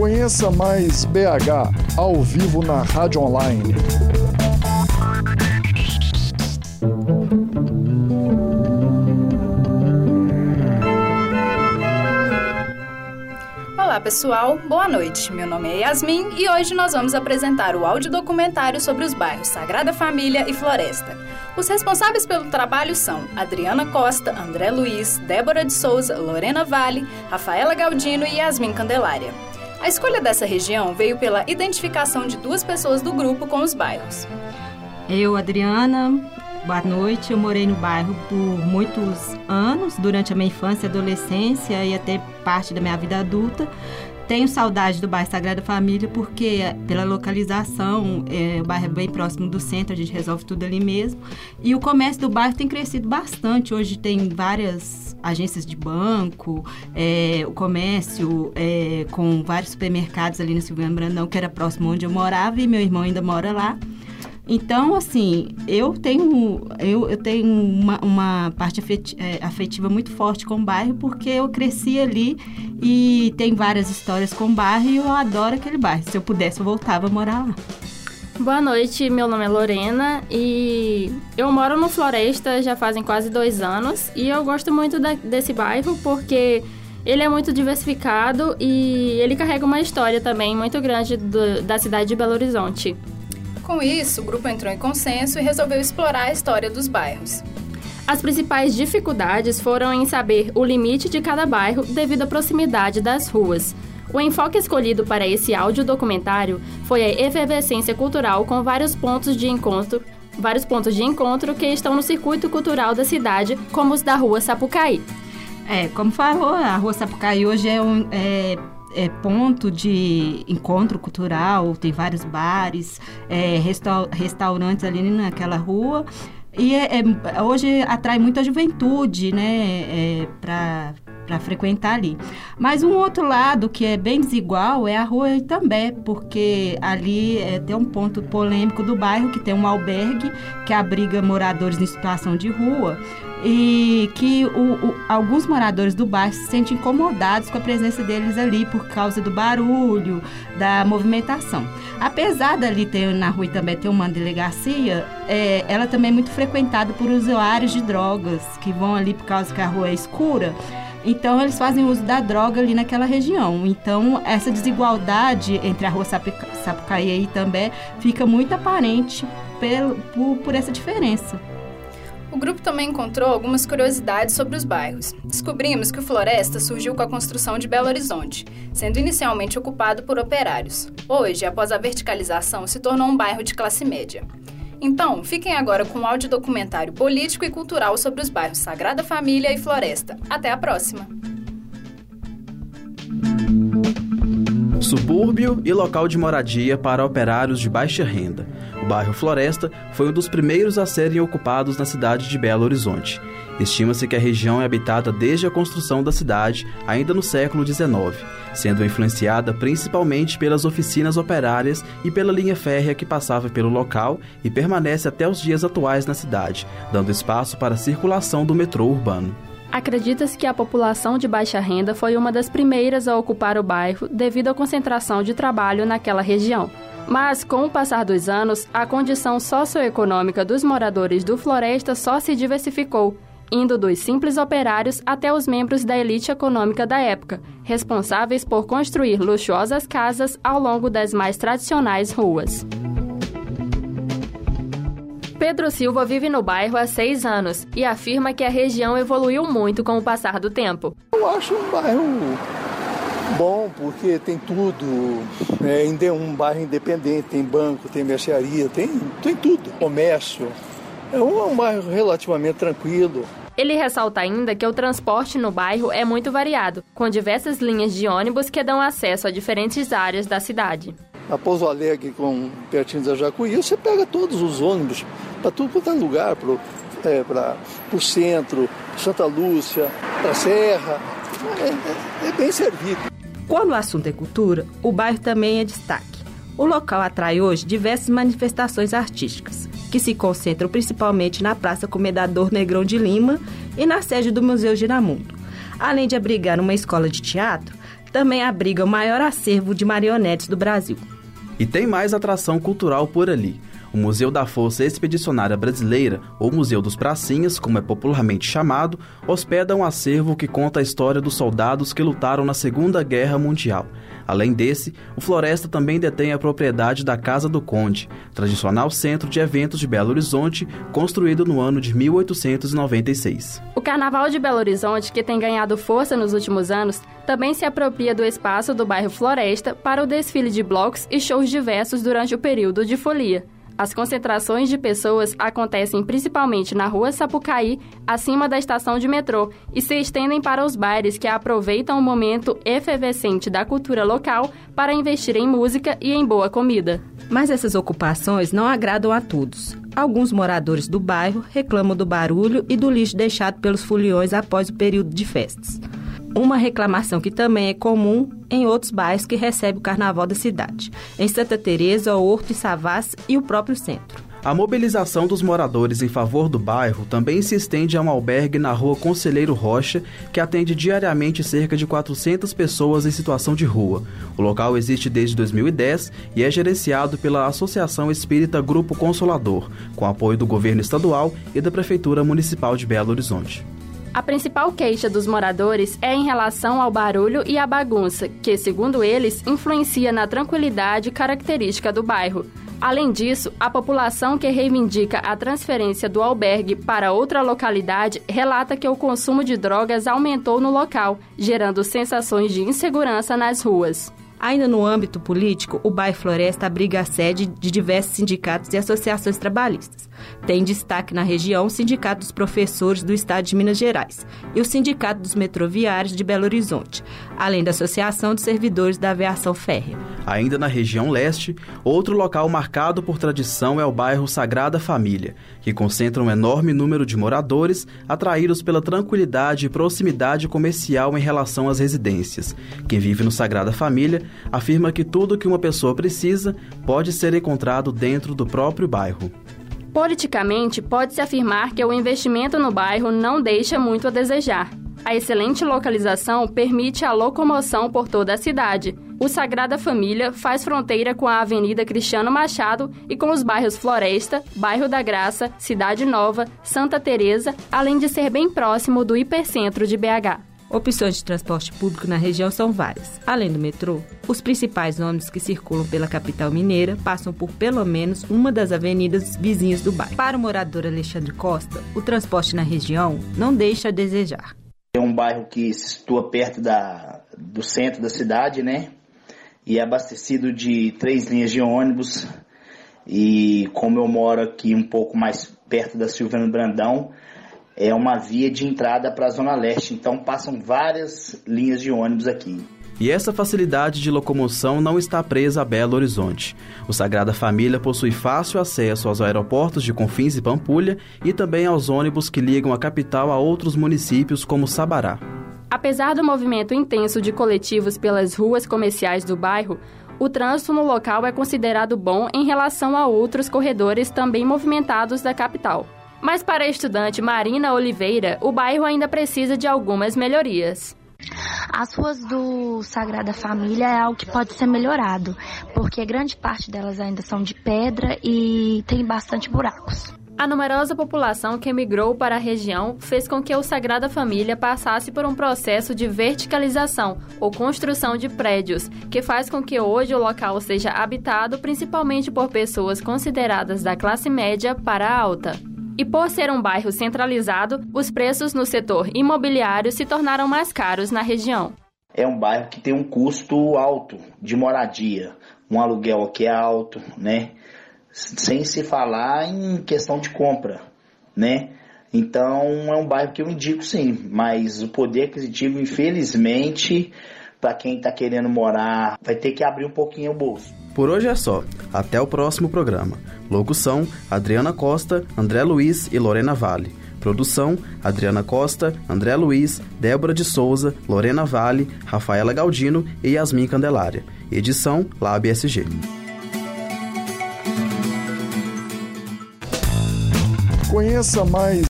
Conheça mais BH ao vivo na Rádio Online. Olá pessoal, boa noite. Meu nome é Yasmin e hoje nós vamos apresentar o audiodocumentário sobre os bairros Sagrada Família e Floresta. Os responsáveis pelo trabalho são Adriana Costa, André Luiz, Débora de Souza, Lorena Vale, Rafaela Galdino e Yasmin Candelária. A escolha dessa região veio pela identificação de duas pessoas do grupo com os bairros. Eu, Adriana, boa noite. Eu morei no bairro por muitos anos, durante a minha infância adolescência e até parte da minha vida adulta. Tenho saudade do bairro Sagrada Família porque, pela localização, é, o bairro é bem próximo do centro, a gente resolve tudo ali mesmo. E o comércio do bairro tem crescido bastante. Hoje tem várias agências de banco, é, o comércio é, com vários supermercados ali no Silvio Brandão, que era próximo onde eu morava, e meu irmão ainda mora lá. Então, assim, eu tenho, eu, eu tenho uma, uma parte é, afetiva muito forte com o bairro, porque eu cresci ali e tem várias histórias com o bairro e eu adoro aquele bairro. Se eu pudesse, eu voltava a morar lá. Boa noite, meu nome é Lorena e eu moro no Floresta já fazem quase dois anos e eu gosto muito da, desse bairro porque ele é muito diversificado e ele carrega uma história também muito grande do, da cidade de Belo Horizonte. Com isso, o grupo entrou em consenso e resolveu explorar a história dos bairros. As principais dificuldades foram em saber o limite de cada bairro devido à proximidade das ruas. O enfoque escolhido para esse áudio documentário foi a efervescência cultural com vários pontos de encontro, vários pontos de encontro que estão no circuito cultural da cidade, como os da Rua Sapucaí. É, como falou, a Rua Sapucaí hoje é um é é, ponto de encontro cultural, tem vários bares, é, resta restaurantes ali naquela rua. E é, é, hoje atrai muita juventude, né, é, para para frequentar ali. Mas um outro lado que é bem desigual é a rua Itambé, porque ali é, tem um ponto polêmico do bairro que tem um albergue que abriga moradores em situação de rua e que o, o, alguns moradores do bairro se sentem incomodados com a presença deles ali por causa do barulho, da movimentação. Apesar dali ter na rua também ter uma delegacia, é, ela também é muito frequentada por usuários de drogas que vão ali por causa que a rua é escura. Então eles fazem uso da droga ali naquela região. Então essa desigualdade entre a rua Sapucaí e também fica muito aparente por, por, por essa diferença. O grupo também encontrou algumas curiosidades sobre os bairros. Descobrimos que o Floresta surgiu com a construção de Belo Horizonte, sendo inicialmente ocupado por operários. Hoje, após a verticalização, se tornou um bairro de classe média. Então, fiquem agora com um audiodocumentário político e cultural sobre os bairros Sagrada Família e Floresta. Até a próxima! Subúrbio e local de moradia para operários de baixa renda. O bairro Floresta foi um dos primeiros a serem ocupados na cidade de Belo Horizonte. Estima-se que a região é habitada desde a construção da cidade, ainda no século XIX, sendo influenciada principalmente pelas oficinas operárias e pela linha férrea que passava pelo local e permanece até os dias atuais na cidade, dando espaço para a circulação do metrô urbano. Acredita-se que a população de baixa renda foi uma das primeiras a ocupar o bairro devido à concentração de trabalho naquela região. Mas, com o passar dos anos, a condição socioeconômica dos moradores do Floresta só se diversificou, indo dos simples operários até os membros da elite econômica da época, responsáveis por construir luxuosas casas ao longo das mais tradicionais ruas. Pedro Silva vive no bairro há seis anos e afirma que a região evoluiu muito com o passar do tempo. Eu acho um bairro bom porque tem tudo. É, ainda é um bairro independente, tem banco, tem mercearia, tem, tem tudo. Comércio. É um, é um bairro relativamente tranquilo. Ele ressalta ainda que o transporte no bairro é muito variado, com diversas linhas de ônibus que dão acesso a diferentes áreas da cidade. A Pouso Alegre, com, pertinho da Jacuí, você pega todos os ônibus para tudo quanto é lugar, para é, o centro, Santa Lúcia, para a Serra. É, é, é bem servido. Quando o assunto é cultura, o bairro também é destaque. O local atrai hoje diversas manifestações artísticas, que se concentram principalmente na Praça Comedador Negrão de Lima e na sede do Museu Giramundo. Além de abrigar uma escola de teatro, também abriga o maior acervo de marionetes do Brasil. E tem mais atração cultural por ali. O Museu da Força Expedicionária Brasileira, ou Museu dos Pracinhas, como é popularmente chamado, hospeda um acervo que conta a história dos soldados que lutaram na Segunda Guerra Mundial. Além desse, o Floresta também detém a propriedade da Casa do Conde, tradicional centro de eventos de Belo Horizonte, construído no ano de 1896. O Carnaval de Belo Horizonte, que tem ganhado força nos últimos anos, também se apropria do espaço do bairro Floresta para o desfile de blocos e shows diversos durante o período de folia. As concentrações de pessoas acontecem principalmente na rua Sapucaí, acima da estação de metrô, e se estendem para os bares que aproveitam o momento efervescente da cultura local para investir em música e em boa comida. Mas essas ocupações não agradam a todos. Alguns moradores do bairro reclamam do barulho e do lixo deixado pelos foliões após o período de festas. Uma reclamação que também é comum em outros bairros que recebem o carnaval da cidade. Em Santa Teresa, Horto e Savas e o próprio centro. A mobilização dos moradores em favor do bairro também se estende a um albergue na rua Conselheiro Rocha, que atende diariamente cerca de 400 pessoas em situação de rua. O local existe desde 2010 e é gerenciado pela Associação Espírita Grupo Consolador, com apoio do governo estadual e da Prefeitura Municipal de Belo Horizonte. A principal queixa dos moradores é em relação ao barulho e à bagunça, que, segundo eles, influencia na tranquilidade característica do bairro. Além disso, a população que reivindica a transferência do albergue para outra localidade relata que o consumo de drogas aumentou no local, gerando sensações de insegurança nas ruas. Ainda no âmbito político, o bairro Floresta abriga a sede de diversos sindicatos e associações trabalhistas. Tem destaque na região o Sindicato dos Professores do Estado de Minas Gerais e o Sindicato dos Metroviários de Belo Horizonte, além da Associação de Servidores da Aviação Férrea. Ainda na região leste, outro local marcado por tradição é o bairro Sagrada Família, que concentra um enorme número de moradores atraídos pela tranquilidade e proximidade comercial em relação às residências. Quem vive no Sagrada Família afirma que tudo que uma pessoa precisa pode ser encontrado dentro do próprio bairro. Politicamente, pode-se afirmar que o investimento no bairro não deixa muito a desejar. A excelente localização permite a locomoção por toda a cidade. O Sagrada Família faz fronteira com a Avenida Cristiano Machado e com os bairros Floresta, Bairro da Graça, Cidade Nova, Santa Teresa, além de ser bem próximo do hipercentro de BH. Opções de transporte público na região são várias. Além do metrô, os principais ônibus que circulam pela capital mineira passam por pelo menos uma das avenidas vizinhas do bairro. Para o morador Alexandre Costa, o transporte na região não deixa a desejar. É um bairro que se situa perto da, do centro da cidade, né? E é abastecido de três linhas de ônibus. E como eu moro aqui um pouco mais perto da Silvana Brandão, é uma via de entrada para a Zona Leste, então passam várias linhas de ônibus aqui. E essa facilidade de locomoção não está presa a Belo Horizonte. O Sagrada Família possui fácil acesso aos aeroportos de Confins e Pampulha e também aos ônibus que ligam a capital a outros municípios como Sabará. Apesar do movimento intenso de coletivos pelas ruas comerciais do bairro, o trânsito no local é considerado bom em relação a outros corredores também movimentados da capital. Mas para a estudante Marina Oliveira, o bairro ainda precisa de algumas melhorias. As ruas do Sagrada Família é algo que pode ser melhorado, porque grande parte delas ainda são de pedra e tem bastante buracos. A numerosa população que emigrou para a região fez com que o Sagrada Família passasse por um processo de verticalização ou construção de prédios, que faz com que hoje o local seja habitado principalmente por pessoas consideradas da classe média para alta. E por ser um bairro centralizado, os preços no setor imobiliário se tornaram mais caros na região. É um bairro que tem um custo alto de moradia, um aluguel aqui é alto, né? Sem se falar em questão de compra, né? Então é um bairro que eu indico sim, mas o poder aquisitivo, infelizmente, para quem está querendo morar, vai ter que abrir um pouquinho o bolso. Por hoje é só. Até o próximo programa. Locução: Adriana Costa, André Luiz e Lorena Vale. Produção: Adriana Costa, André Luiz, Débora de Souza, Lorena Vale, Rafaela Galdino e Yasmin Candelária. Edição: Lab SG. Conheça mais